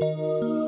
Música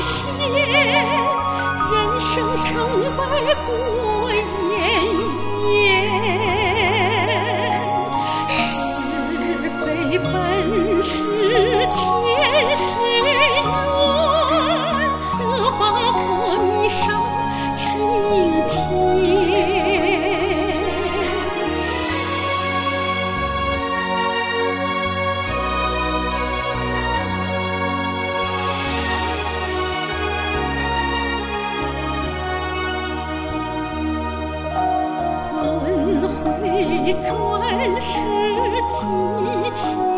仙人生成败过一转世凄清。